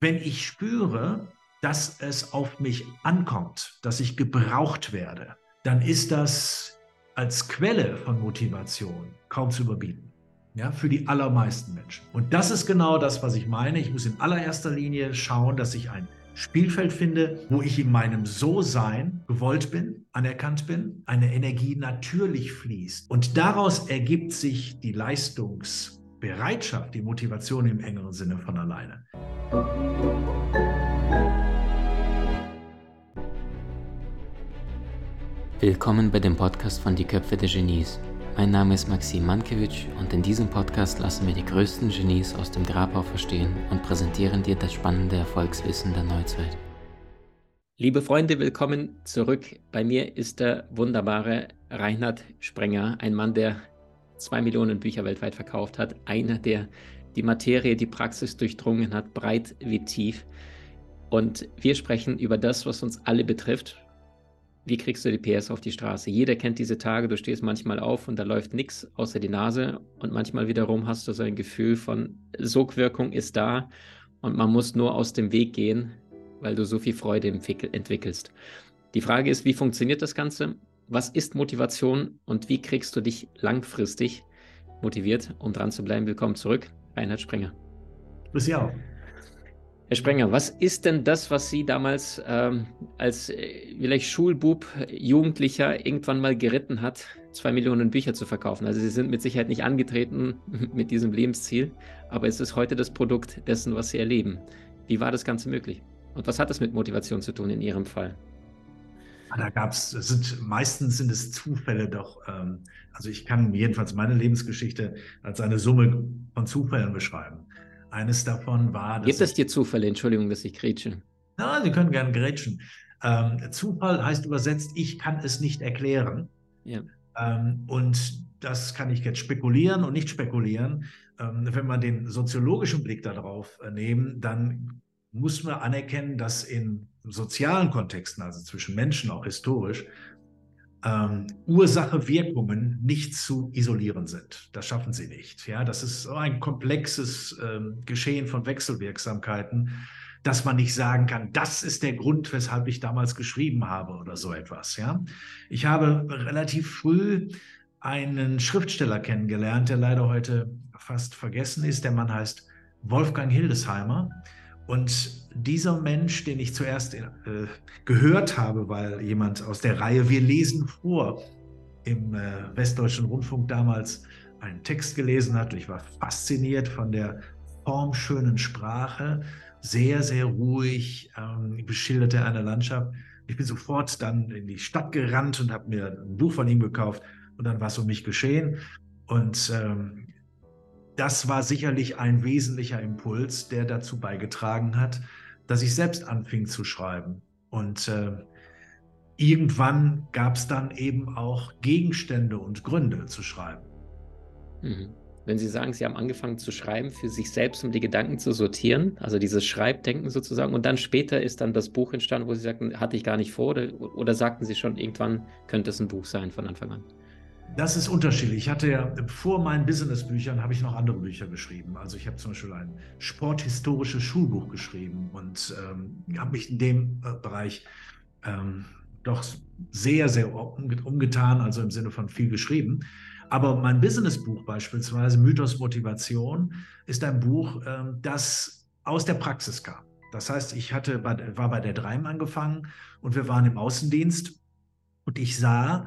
wenn ich spüre, dass es auf mich ankommt, dass ich gebraucht werde, dann ist das als Quelle von Motivation kaum zu überbieten. Ja, für die allermeisten Menschen. Und das ist genau das, was ich meine. Ich muss in allererster Linie schauen, dass ich ein Spielfeld finde, wo ich in meinem So-Sein gewollt bin, anerkannt bin, eine Energie natürlich fließt. Und daraus ergibt sich die Leistungsbereitschaft, die Motivation im engeren Sinne von alleine. Willkommen bei dem Podcast von Die Köpfe der Genies. Mein Name ist Maxim Mankewitsch und in diesem Podcast lassen wir die größten Genies aus dem Grabau verstehen und präsentieren dir das spannende Erfolgswissen der Neuzeit. Liebe Freunde, willkommen zurück. Bei mir ist der wunderbare Reinhard Sprenger, ein Mann, der zwei Millionen Bücher weltweit verkauft hat, einer, der die Materie, die Praxis durchdrungen hat, breit wie tief. Und wir sprechen über das, was uns alle betrifft, wie kriegst du die PS auf die Straße? Jeder kennt diese Tage, du stehst manchmal auf und da läuft nichts außer die Nase und manchmal wiederum hast du so ein Gefühl von Sogwirkung ist da und man muss nur aus dem Weg gehen, weil du so viel Freude entwickelst. Die Frage ist, wie funktioniert das Ganze? Was ist Motivation und wie kriegst du dich langfristig motiviert, um dran zu bleiben? Willkommen zurück, Reinhard Sprenger. Bis ja. Herr Sprenger, was ist denn das, was Sie damals ähm, als äh, vielleicht Schulbub, Jugendlicher irgendwann mal geritten hat, zwei Millionen Bücher zu verkaufen? Also Sie sind mit Sicherheit nicht angetreten mit diesem Lebensziel, aber es ist heute das Produkt dessen, was Sie erleben. Wie war das Ganze möglich? Und was hat das mit Motivation zu tun in Ihrem Fall? Ah, da gab es, sind meistens sind es Zufälle doch. Ähm, also ich kann jedenfalls meine Lebensgeschichte als eine Summe von Zufällen beschreiben. Eines davon war. Gibt es dir Zufälle? Entschuldigung, dass ich grätsche. Na, Sie können gerne grätschen. Ähm, Zufall heißt übersetzt, ich kann es nicht erklären. Ja. Ähm, und das kann ich jetzt spekulieren und nicht spekulieren. Ähm, wenn man den soziologischen Blick darauf äh, nehmen, dann muss man anerkennen, dass in sozialen Kontexten, also zwischen Menschen auch historisch, ähm, Ursache-Wirkungen nicht zu isolieren sind. Das schaffen sie nicht. Ja, das ist so ein komplexes ähm, Geschehen von Wechselwirksamkeiten, dass man nicht sagen kann, das ist der Grund, weshalb ich damals geschrieben habe oder so etwas. Ja, ich habe relativ früh einen Schriftsteller kennengelernt, der leider heute fast vergessen ist. Der Mann heißt Wolfgang Hildesheimer. Und dieser Mensch, den ich zuerst äh, gehört habe, weil jemand aus der Reihe Wir lesen vor im äh, Westdeutschen Rundfunk damals einen Text gelesen hat, ich war fasziniert von der formschönen Sprache, sehr, sehr ruhig, ähm, beschilderte eine Landschaft. Ich bin sofort dann in die Stadt gerannt und habe mir ein Buch von ihm gekauft und dann war es um mich geschehen. Und ähm, das war sicherlich ein wesentlicher Impuls, der dazu beigetragen hat, dass ich selbst anfing zu schreiben. Und äh, irgendwann gab es dann eben auch Gegenstände und Gründe zu schreiben. Mhm. Wenn Sie sagen, Sie haben angefangen zu schreiben für sich selbst, um die Gedanken zu sortieren, also dieses Schreibdenken sozusagen, und dann später ist dann das Buch entstanden, wo Sie sagten, hatte ich gar nicht vor, oder, oder sagten Sie schon, irgendwann könnte es ein Buch sein von Anfang an? Das ist unterschiedlich. Ich hatte ja vor meinen Businessbüchern habe ich noch andere Bücher geschrieben. Also ich habe zum Beispiel ein sporthistorisches Schulbuch geschrieben und ähm, habe mich in dem äh, Bereich ähm, doch sehr, sehr umgetan, also im Sinne von viel geschrieben. Aber mein Businessbuch beispielsweise, Mythos Motivation, ist ein Buch, ähm, das aus der Praxis kam. Das heißt, ich hatte, war bei der Dreim angefangen und wir waren im Außendienst und ich sah,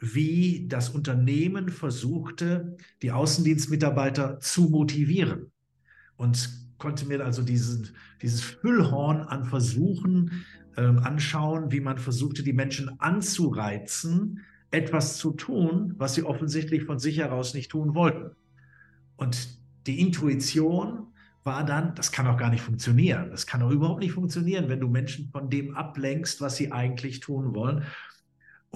wie das Unternehmen versuchte, die Außendienstmitarbeiter zu motivieren. Und konnte mir also diesen, dieses Füllhorn an Versuchen äh, anschauen, wie man versuchte, die Menschen anzureizen, etwas zu tun, was sie offensichtlich von sich heraus nicht tun wollten. Und die Intuition war dann, das kann auch gar nicht funktionieren. Das kann auch überhaupt nicht funktionieren, wenn du Menschen von dem ablenkst, was sie eigentlich tun wollen.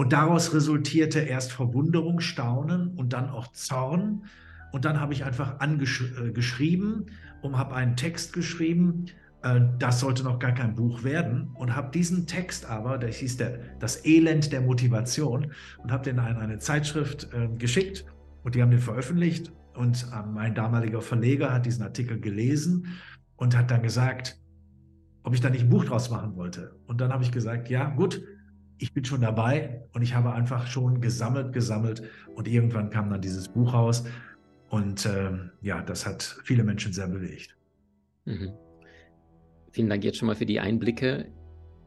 Und daraus resultierte erst Verwunderung, Staunen und dann auch Zorn. Und dann habe ich einfach angeschrieben äh, und habe einen Text geschrieben. Äh, das sollte noch gar kein Buch werden. Und habe diesen Text aber, der hieß der, Das Elend der Motivation, und habe den an eine Zeitschrift äh, geschickt. Und die haben den veröffentlicht. Und mein damaliger Verleger hat diesen Artikel gelesen und hat dann gesagt, ob ich da nicht ein Buch draus machen wollte. Und dann habe ich gesagt, ja, gut, ich bin schon dabei und ich habe einfach schon gesammelt, gesammelt und irgendwann kam dann dieses Buch raus und ähm, ja, das hat viele Menschen sehr bewegt. Mhm. Vielen Dank jetzt schon mal für die Einblicke.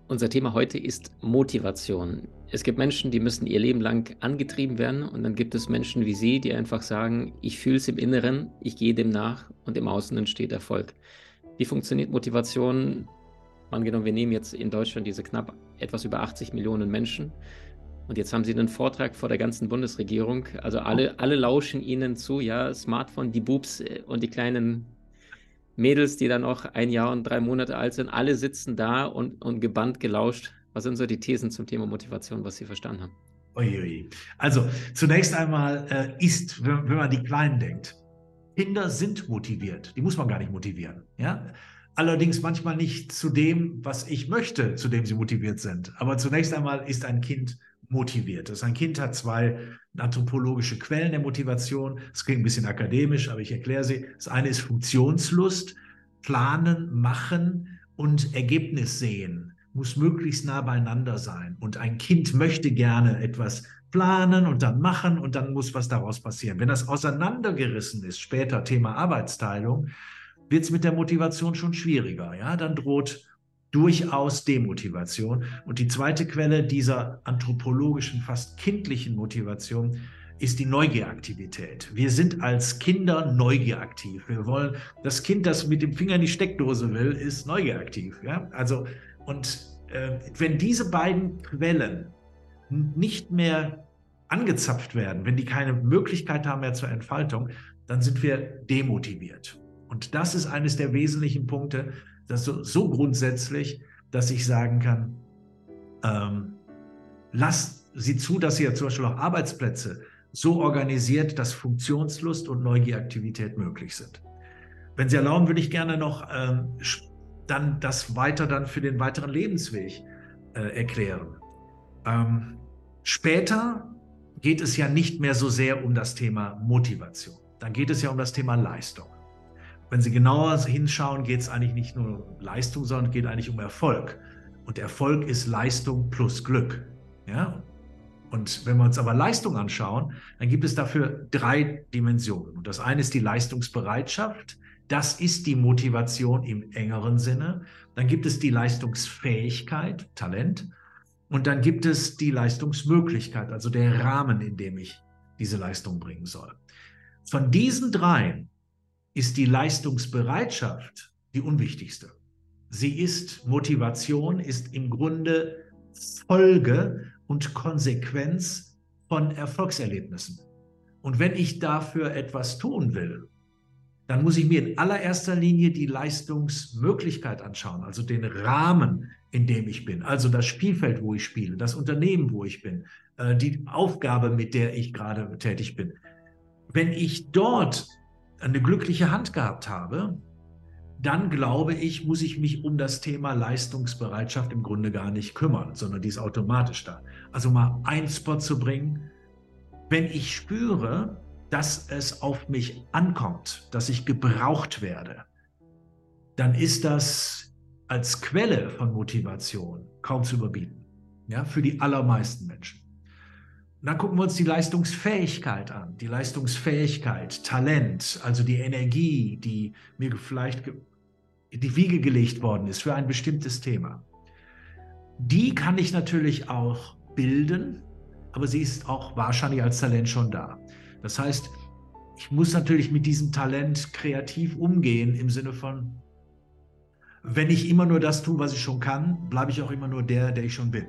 Unser Thema heute ist Motivation. Es gibt Menschen, die müssen ihr Leben lang angetrieben werden und dann gibt es Menschen wie Sie, die einfach sagen, ich fühle es im Inneren, ich gehe dem nach und im Außen entsteht Erfolg. Wie funktioniert Motivation? Angenommen, wir nehmen jetzt in Deutschland diese knapp etwas über 80 Millionen Menschen und jetzt haben Sie einen Vortrag vor der ganzen Bundesregierung. Also alle, alle lauschen Ihnen zu, ja, Smartphone, die Boobs äh, und die kleinen Mädels, die dann auch ein Jahr und drei Monate alt sind, alle sitzen da und, und gebannt gelauscht. Was sind so die Thesen zum Thema Motivation, was Sie verstanden haben? Uiui. Also zunächst einmal äh, ist, wenn, wenn, man die Kleinen denkt, Kinder sind motiviert. Die muss man gar nicht motivieren. Ja? Allerdings manchmal nicht zu dem, was ich möchte, zu dem sie motiviert sind. Aber zunächst einmal ist ein Kind motiviert. Das ein Kind hat zwei anthropologische Quellen der Motivation. Das klingt ein bisschen akademisch, aber ich erkläre sie. Das eine ist Funktionslust, planen, machen und Ergebnis sehen muss möglichst nah beieinander sein. Und ein Kind möchte gerne etwas planen und dann machen und dann muss was daraus passieren. Wenn das auseinandergerissen ist, später Thema Arbeitsteilung, wird es mit der Motivation schon schwieriger. Ja, dann droht durchaus Demotivation. Und die zweite Quelle dieser anthropologischen, fast kindlichen Motivation ist die Neugieraktivität. Wir sind als Kinder neugieraktiv. Wir wollen, das Kind, das mit dem Finger in die Steckdose will, ist neugieraktiv. Ja? Also, und äh, wenn diese beiden Quellen nicht mehr angezapft werden, wenn die keine Möglichkeit haben mehr zur Entfaltung, dann sind wir demotiviert. Und das ist eines der wesentlichen Punkte, das so, so grundsätzlich, dass ich sagen kann, ähm, lasst sie zu, dass ihr zum Beispiel auch Arbeitsplätze so organisiert, dass Funktionslust und Neugieraktivität möglich sind. Wenn Sie erlauben, würde ich gerne noch ähm, dann das weiter dann für den weiteren Lebensweg äh, erklären. Ähm, später geht es ja nicht mehr so sehr um das Thema Motivation. Dann geht es ja um das Thema Leistung. Wenn Sie genauer hinschauen, geht es eigentlich nicht nur um Leistung, sondern geht eigentlich um Erfolg. Und Erfolg ist Leistung plus Glück. Ja? Und wenn wir uns aber Leistung anschauen, dann gibt es dafür drei Dimensionen. Und das eine ist die Leistungsbereitschaft, das ist die Motivation im engeren Sinne. Dann gibt es die Leistungsfähigkeit, Talent. Und dann gibt es die Leistungsmöglichkeit, also der Rahmen, in dem ich diese Leistung bringen soll. Von diesen dreien ist die Leistungsbereitschaft die unwichtigste. Sie ist Motivation, ist im Grunde Folge und Konsequenz von Erfolgserlebnissen. Und wenn ich dafür etwas tun will, dann muss ich mir in allererster Linie die Leistungsmöglichkeit anschauen, also den Rahmen, in dem ich bin, also das Spielfeld, wo ich spiele, das Unternehmen, wo ich bin, äh, die Aufgabe, mit der ich gerade tätig bin. Wenn ich dort eine glückliche Hand gehabt habe, dann glaube ich, muss ich mich um das Thema Leistungsbereitschaft im Grunde gar nicht kümmern, sondern die ist automatisch da. Also mal ein Spot zu bringen, wenn ich spüre, dass es auf mich ankommt, dass ich gebraucht werde, dann ist das als Quelle von Motivation kaum zu überbieten. Ja, für die allermeisten Menschen. Und dann gucken wir uns die Leistungsfähigkeit an. Die Leistungsfähigkeit, Talent, also die Energie, die mir vielleicht in die Wiege gelegt worden ist für ein bestimmtes Thema. Die kann ich natürlich auch bilden, aber sie ist auch wahrscheinlich als Talent schon da. Das heißt, ich muss natürlich mit diesem Talent kreativ umgehen im Sinne von, wenn ich immer nur das tue, was ich schon kann, bleibe ich auch immer nur der, der ich schon bin.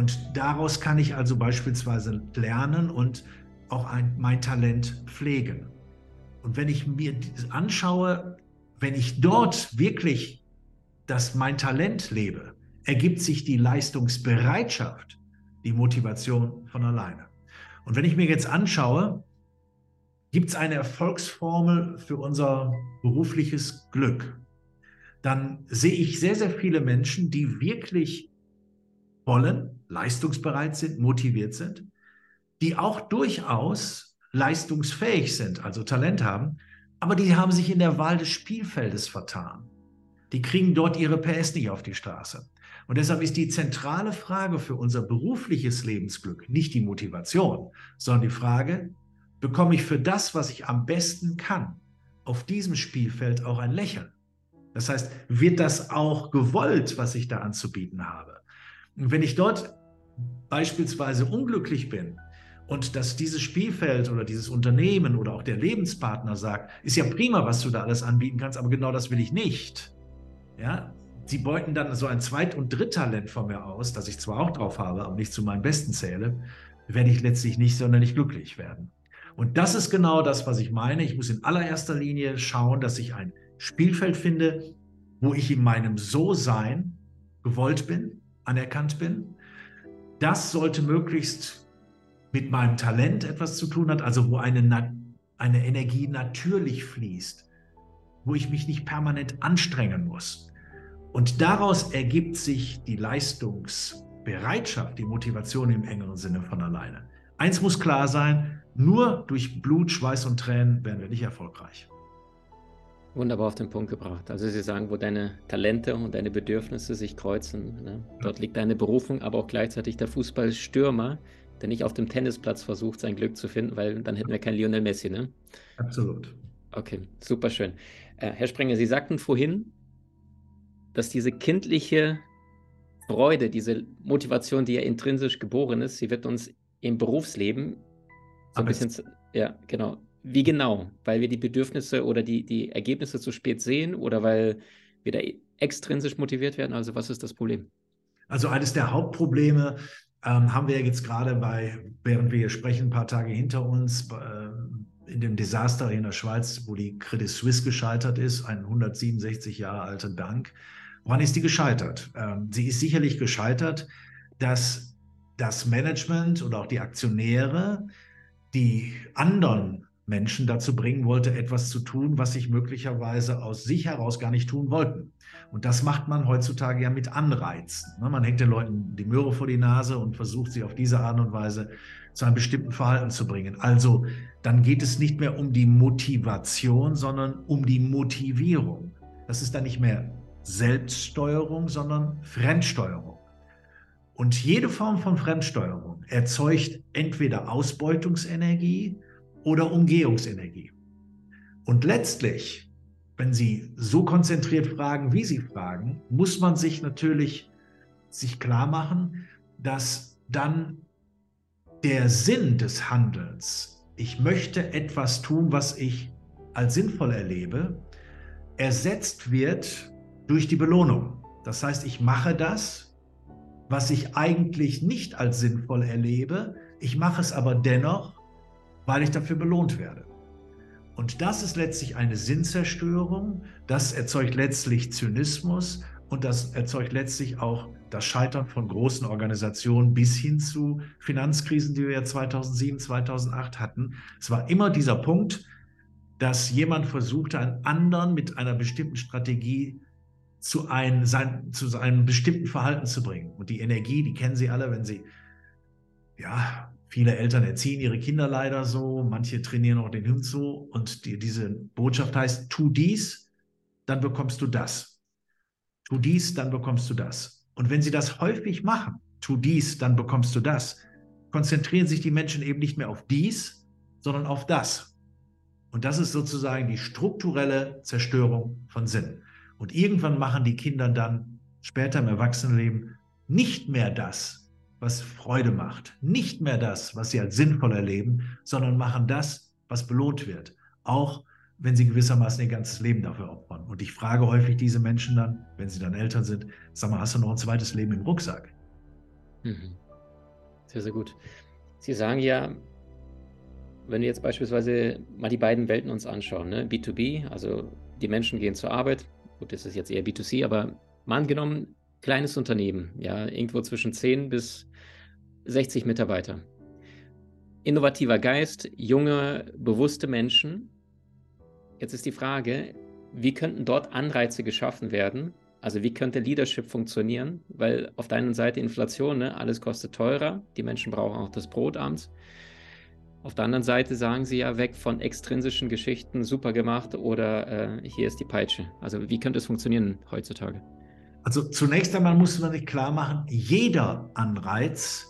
Und daraus kann ich also beispielsweise lernen und auch ein, mein Talent pflegen. Und wenn ich mir anschaue, wenn ich dort wirklich das mein Talent lebe, ergibt sich die Leistungsbereitschaft, die Motivation von alleine. Und wenn ich mir jetzt anschaue, gibt es eine Erfolgsformel für unser berufliches Glück, dann sehe ich sehr, sehr viele Menschen, die wirklich wollen, leistungsbereit sind, motiviert sind, die auch durchaus leistungsfähig sind, also Talent haben, aber die haben sich in der Wahl des Spielfeldes vertan. die kriegen dort ihre PS nicht auf die Straße. Und deshalb ist die zentrale Frage für unser berufliches Lebensglück nicht die Motivation, sondern die Frage, bekomme ich für das, was ich am besten kann, auf diesem Spielfeld auch ein Lächeln? Das heißt, wird das auch gewollt, was ich da anzubieten habe? Wenn ich dort beispielsweise unglücklich bin und dass dieses Spielfeld oder dieses Unternehmen oder auch der Lebenspartner sagt, ist ja prima, was du da alles anbieten kannst, aber genau das will ich nicht. Ja, sie beuten dann so ein Zweit- und Dritttalent von mir aus, das ich zwar auch drauf habe, aber nicht zu meinem Besten zähle, werde ich letztlich nicht sonderlich glücklich werden. Und das ist genau das, was ich meine. Ich muss in allererster Linie schauen, dass ich ein Spielfeld finde, wo ich in meinem So-Sein gewollt bin, anerkannt bin. Das sollte möglichst mit meinem Talent etwas zu tun hat, also wo eine, eine Energie natürlich fließt, wo ich mich nicht permanent anstrengen muss. Und daraus ergibt sich die Leistungsbereitschaft, die Motivation im engeren Sinne von alleine. Eins muss klar sein, nur durch Blut, Schweiß und Tränen werden wir nicht erfolgreich. Wunderbar auf den Punkt gebracht. Also Sie sagen, wo deine Talente und deine Bedürfnisse sich kreuzen, ne? dort liegt deine Berufung, aber auch gleichzeitig der Fußballstürmer, der nicht auf dem Tennisplatz versucht, sein Glück zu finden, weil dann hätten wir keinen Lionel Messi, ne? Absolut. Okay, super schön. Äh, Herr Sprenger, Sie sagten vorhin, dass diese kindliche Freude, diese Motivation, die ja intrinsisch geboren ist, sie wird uns im Berufsleben so ein bisschen, ja, genau. Wie genau? Weil wir die Bedürfnisse oder die, die Ergebnisse zu spät sehen oder weil wir da extrinsisch motiviert werden? Also was ist das Problem? Also eines der Hauptprobleme ähm, haben wir jetzt gerade bei, während wir hier sprechen, ein paar Tage hinter uns, äh, in dem Desaster in der Schweiz, wo die Credit Suisse gescheitert ist, ein 167 Jahre alter Bank. Woran ist die gescheitert? Ähm, sie ist sicherlich gescheitert, dass das Management oder auch die Aktionäre die anderen Menschen dazu bringen wollte, etwas zu tun, was sich möglicherweise aus sich heraus gar nicht tun wollten. Und das macht man heutzutage ja mit Anreizen. Ne? Man hängt den Leuten die Möhre vor die Nase und versucht sie auf diese Art und Weise zu einem bestimmten Verhalten zu bringen. Also dann geht es nicht mehr um die Motivation, sondern um die Motivierung. Das ist dann nicht mehr Selbststeuerung, sondern Fremdsteuerung. Und jede Form von Fremdsteuerung erzeugt entweder Ausbeutungsenergie oder Umgehungsenergie. Und letztlich, wenn Sie so konzentriert fragen, wie Sie fragen, muss man sich natürlich sich klar machen, dass dann der Sinn des Handelns, ich möchte etwas tun, was ich als sinnvoll erlebe, ersetzt wird durch die Belohnung. Das heißt, ich mache das, was ich eigentlich nicht als sinnvoll erlebe, ich mache es aber dennoch, weil ich dafür belohnt werde. Und das ist letztlich eine Sinnzerstörung, das erzeugt letztlich Zynismus und das erzeugt letztlich auch das Scheitern von großen Organisationen bis hin zu Finanzkrisen, die wir ja 2007, 2008 hatten. Es war immer dieser Punkt, dass jemand versuchte, einen anderen mit einer bestimmten Strategie zu, ein, sein, zu einem bestimmten Verhalten zu bringen. Und die Energie, die kennen Sie alle, wenn Sie, ja, viele Eltern erziehen ihre Kinder leider so, manche trainieren auch den Hund so. Und die, diese Botschaft heißt, tu dies, dann bekommst du das. Tu dies, dann bekommst du das. Und wenn Sie das häufig machen, tu dies, dann bekommst du das, konzentrieren sich die Menschen eben nicht mehr auf dies, sondern auf das. Und das ist sozusagen die strukturelle Zerstörung von Sinn. Und irgendwann machen die Kinder dann später im Erwachsenenleben nicht mehr das, was Freude macht, nicht mehr das, was sie als sinnvoll erleben, sondern machen das, was belohnt wird. Auch wenn sie gewissermaßen ihr ganzes Leben dafür opfern. Und ich frage häufig diese Menschen dann, wenn sie dann Eltern sind, sag mal, hast du noch ein zweites Leben im Rucksack? Mhm. Sehr, sehr gut. Sie sagen ja, wenn wir jetzt beispielsweise mal die beiden Welten uns anschauen, ne? B2B, also die Menschen gehen zur Arbeit, gut, das ist jetzt eher B2C, aber mal angenommen, kleines Unternehmen, ja, irgendwo zwischen 10 bis 60 Mitarbeiter. Innovativer Geist, junge, bewusste Menschen. Jetzt ist die Frage, wie könnten dort Anreize geschaffen werden? Also wie könnte Leadership funktionieren? Weil auf der einen Seite Inflation, ne, alles kostet teurer, die Menschen brauchen auch das Brot abends. Auf der anderen Seite sagen Sie ja weg von extrinsischen Geschichten, super gemacht oder äh, hier ist die Peitsche. Also wie könnte es funktionieren heutzutage? Also zunächst einmal muss man sich klar machen, jeder Anreiz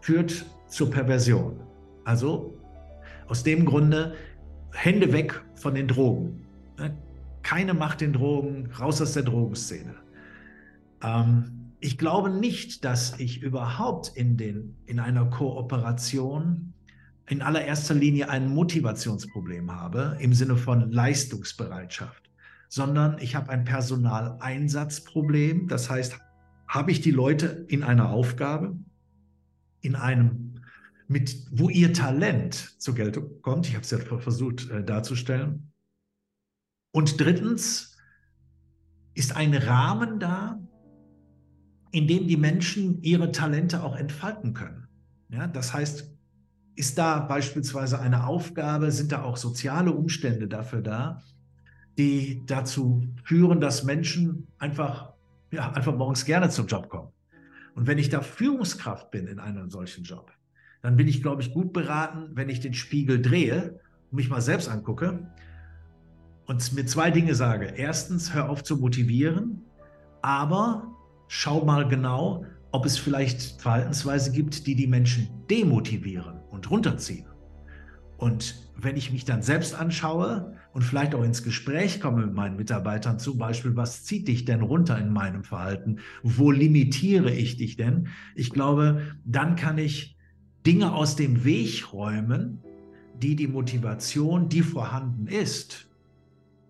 führt zur Perversion. Also aus dem Grunde Hände weg von den Drogen. Ne? Keine Macht den Drogen, raus aus der Drogenszene. Ähm, ich glaube nicht, dass ich überhaupt in, den, in einer Kooperation in allererster Linie ein Motivationsproblem habe im Sinne von Leistungsbereitschaft, sondern ich habe ein Personaleinsatzproblem. Das heißt, habe ich die Leute in einer Aufgabe, in einem, mit, wo ihr Talent zur Geltung kommt. Ich habe es ja versucht äh, darzustellen. Und drittens ist ein Rahmen da, in dem die Menschen ihre Talente auch entfalten können. Ja, das heißt, ist da beispielsweise eine Aufgabe, sind da auch soziale Umstände dafür da, die dazu führen, dass Menschen einfach, ja, einfach morgens gerne zum Job kommen. Und wenn ich da Führungskraft bin in einem solchen Job, dann bin ich, glaube ich, gut beraten, wenn ich den Spiegel drehe und mich mal selbst angucke und mir zwei Dinge sage. Erstens, hör auf zu motivieren, aber schau mal genau, ob es vielleicht Verhaltensweise gibt, die die Menschen demotivieren und runterziehen. Und wenn ich mich dann selbst anschaue und vielleicht auch ins Gespräch komme mit meinen Mitarbeitern, zum Beispiel, was zieht dich denn runter in meinem Verhalten? Wo limitiere ich dich denn? Ich glaube, dann kann ich Dinge aus dem Weg räumen, die die Motivation, die vorhanden ist,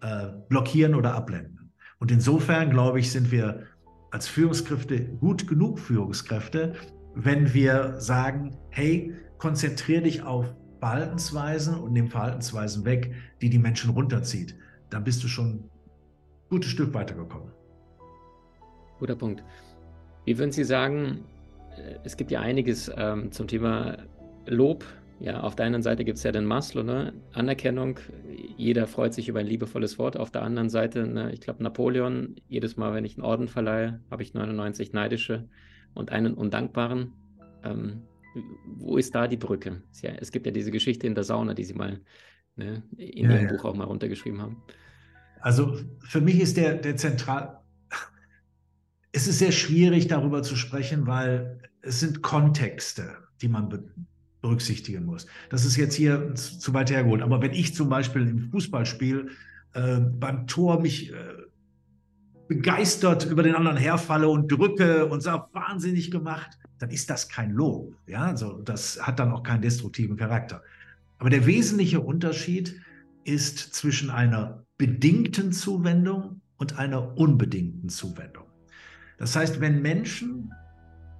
äh, blockieren oder abblenden. Und insofern, glaube ich, sind wir als Führungskräfte gut genug Führungskräfte, wenn wir sagen, hey, konzentriere dich auf Verhaltensweisen und nimm Verhaltensweisen weg, die die Menschen runterzieht. Dann bist du schon ein gutes Stück weitergekommen. Guter Punkt. Wie würden Sie sagen, äh, es gibt ja einiges ähm, zum Thema Lob. Ja, auf der einen Seite gibt es ja den Maslow, ne? Anerkennung, jeder freut sich über ein liebevolles Wort. Auf der anderen Seite, ne, ich glaube, Napoleon, jedes Mal, wenn ich einen Orden verleihe, habe ich 99 neidische und einen undankbaren. Ähm, wo ist da die Brücke? Es gibt ja diese Geschichte in der Sauna, die Sie mal ne, in ja, Ihrem ja. Buch auch mal runtergeschrieben haben. Also für mich ist der, der zentral. Es ist sehr schwierig, darüber zu sprechen, weil es sind Kontexte, die man berücksichtigen muss. Das ist jetzt hier zu weit hergeholt. Aber wenn ich zum Beispiel im Fußballspiel äh, beim Tor mich äh, begeistert über den anderen herfalle und drücke und sage, wahnsinnig gemacht, dann ist das kein Lob. Ja, also das hat dann auch keinen destruktiven Charakter. Aber der wesentliche Unterschied ist zwischen einer bedingten Zuwendung und einer unbedingten Zuwendung. Das heißt, wenn Menschen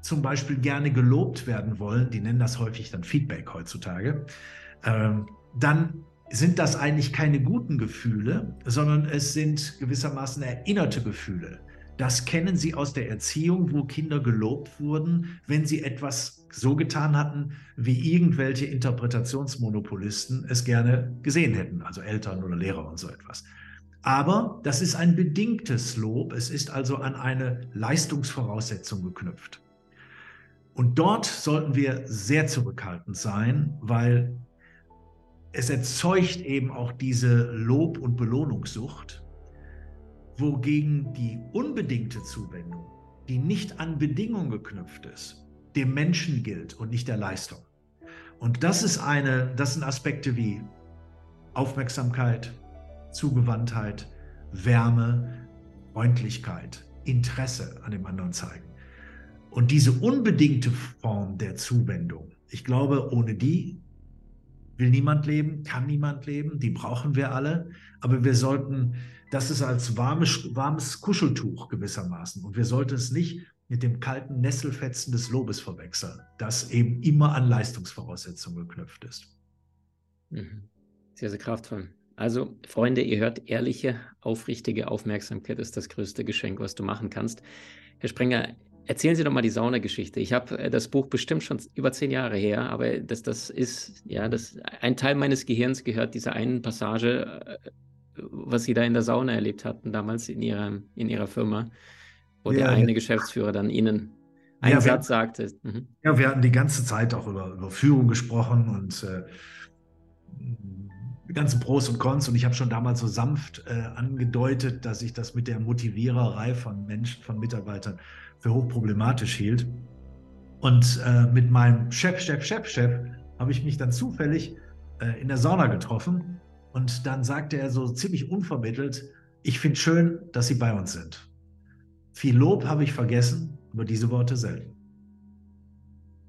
zum Beispiel gerne gelobt werden wollen, die nennen das häufig dann Feedback heutzutage, ähm, dann sind das eigentlich keine guten Gefühle, sondern es sind gewissermaßen erinnerte Gefühle. Das kennen Sie aus der Erziehung, wo Kinder gelobt wurden, wenn sie etwas so getan hatten, wie irgendwelche Interpretationsmonopolisten es gerne gesehen hätten, also Eltern oder Lehrer und so etwas. Aber das ist ein bedingtes Lob, es ist also an eine Leistungsvoraussetzung geknüpft. Und dort sollten wir sehr zurückhaltend sein, weil es erzeugt eben auch diese Lob- und Belohnungssucht, wogegen die unbedingte Zuwendung, die nicht an Bedingungen geknüpft ist, dem Menschen gilt und nicht der Leistung. Und das ist eine, das sind Aspekte wie Aufmerksamkeit, Zugewandtheit, Wärme, Freundlichkeit, Interesse an dem anderen zeigen. Und diese unbedingte Form der Zuwendung, ich glaube, ohne die will niemand leben, kann niemand leben, die brauchen wir alle, aber wir sollten, das ist als warmes, warmes Kuscheltuch gewissermaßen und wir sollten es nicht mit dem kalten Nesselfetzen des Lobes verwechseln, das eben immer an Leistungsvoraussetzungen geknüpft ist. Mhm. Sehr, sehr kraftvoll. Also, Freunde, ihr hört, ehrliche, aufrichtige Aufmerksamkeit ist das größte Geschenk, was du machen kannst. Herr Sprenger, Erzählen Sie doch mal die Saunageschichte. Ich habe äh, das Buch bestimmt schon über zehn Jahre her, aber das, das ist, ja, das, ein Teil meines Gehirns gehört dieser einen Passage, äh, was Sie da in der Sauna erlebt hatten, damals in Ihrer, in Ihrer Firma, wo ja, der eine ja. Geschäftsführer dann Ihnen einen ja, Satz sagtest. Mhm. Ja, wir hatten die ganze Zeit auch über, über Führung gesprochen und äh, die ganzen Pros und Cons. Und ich habe schon damals so sanft äh, angedeutet, dass ich das mit der Motiviererei von Menschen, von Mitarbeitern für hochproblematisch hielt. Und äh, mit meinem Chef, Chef, Chef, Chef habe ich mich dann zufällig äh, in der Sauna getroffen. Und dann sagte er so ziemlich unvermittelt, ich finde schön, dass Sie bei uns sind. Viel Lob habe ich vergessen, aber diese Worte selten.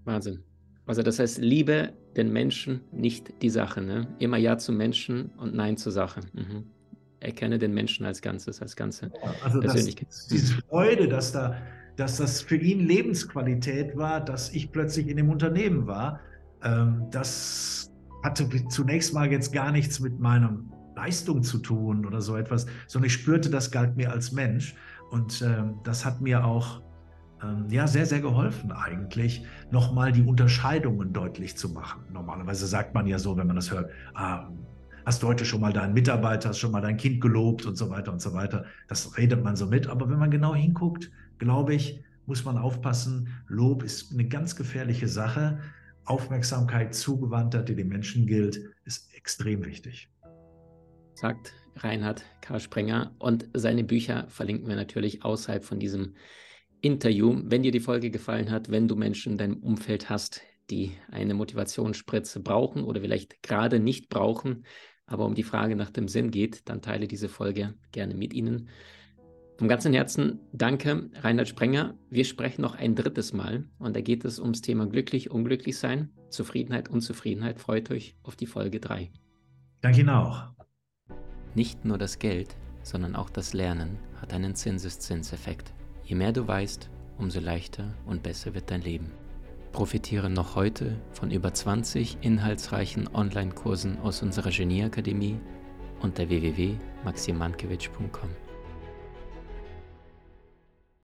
Wahnsinn. Also das heißt, liebe den Menschen, nicht die Sache. Ne? Immer Ja zum Menschen und Nein zur Sache. Mhm. Erkenne den Menschen als Ganzes, als ganze also Persönlichkeit. Das, diese Freude, dass, da, dass das für ihn Lebensqualität war, dass ich plötzlich in dem Unternehmen war, ähm, das hatte zunächst mal jetzt gar nichts mit meiner Leistung zu tun oder so etwas, sondern ich spürte, das galt mir als Mensch. Und ähm, das hat mir auch ähm, ja, sehr, sehr geholfen eigentlich, nochmal die Unterscheidungen deutlich zu machen. Normalerweise sagt man ja so, wenn man das hört, ah, hast du heute schon mal deinen Mitarbeiter, hast schon mal dein Kind gelobt und so weiter und so weiter. Das redet man so mit. Aber wenn man genau hinguckt, glaube ich, muss man aufpassen, Lob ist eine ganz gefährliche Sache. Aufmerksamkeit, Zugewandtheit, die dem Menschen gilt, ist extrem wichtig. Sagt Reinhard Karl Sprenger. Und seine Bücher verlinken wir natürlich außerhalb von diesem Interview. Wenn dir die Folge gefallen hat, wenn du Menschen in deinem Umfeld hast, die eine Motivationsspritze brauchen oder vielleicht gerade nicht brauchen, aber um die Frage nach dem Sinn geht, dann teile diese Folge gerne mit ihnen. Vom ganzen Herzen danke, Reinhard Sprenger. Wir sprechen noch ein drittes Mal und da geht es ums Thema glücklich, unglücklich sein, Zufriedenheit, Unzufriedenheit. Freut euch auf die Folge 3. Danke Ihnen auch. Nicht nur das Geld, sondern auch das Lernen hat einen Zinseszinseffekt. Je mehr du weißt, umso leichter und besser wird dein Leben. Profitiere noch heute von über 20 inhaltsreichen Online-Kursen aus unserer Genieakademie unter www.maximankiewicz.com.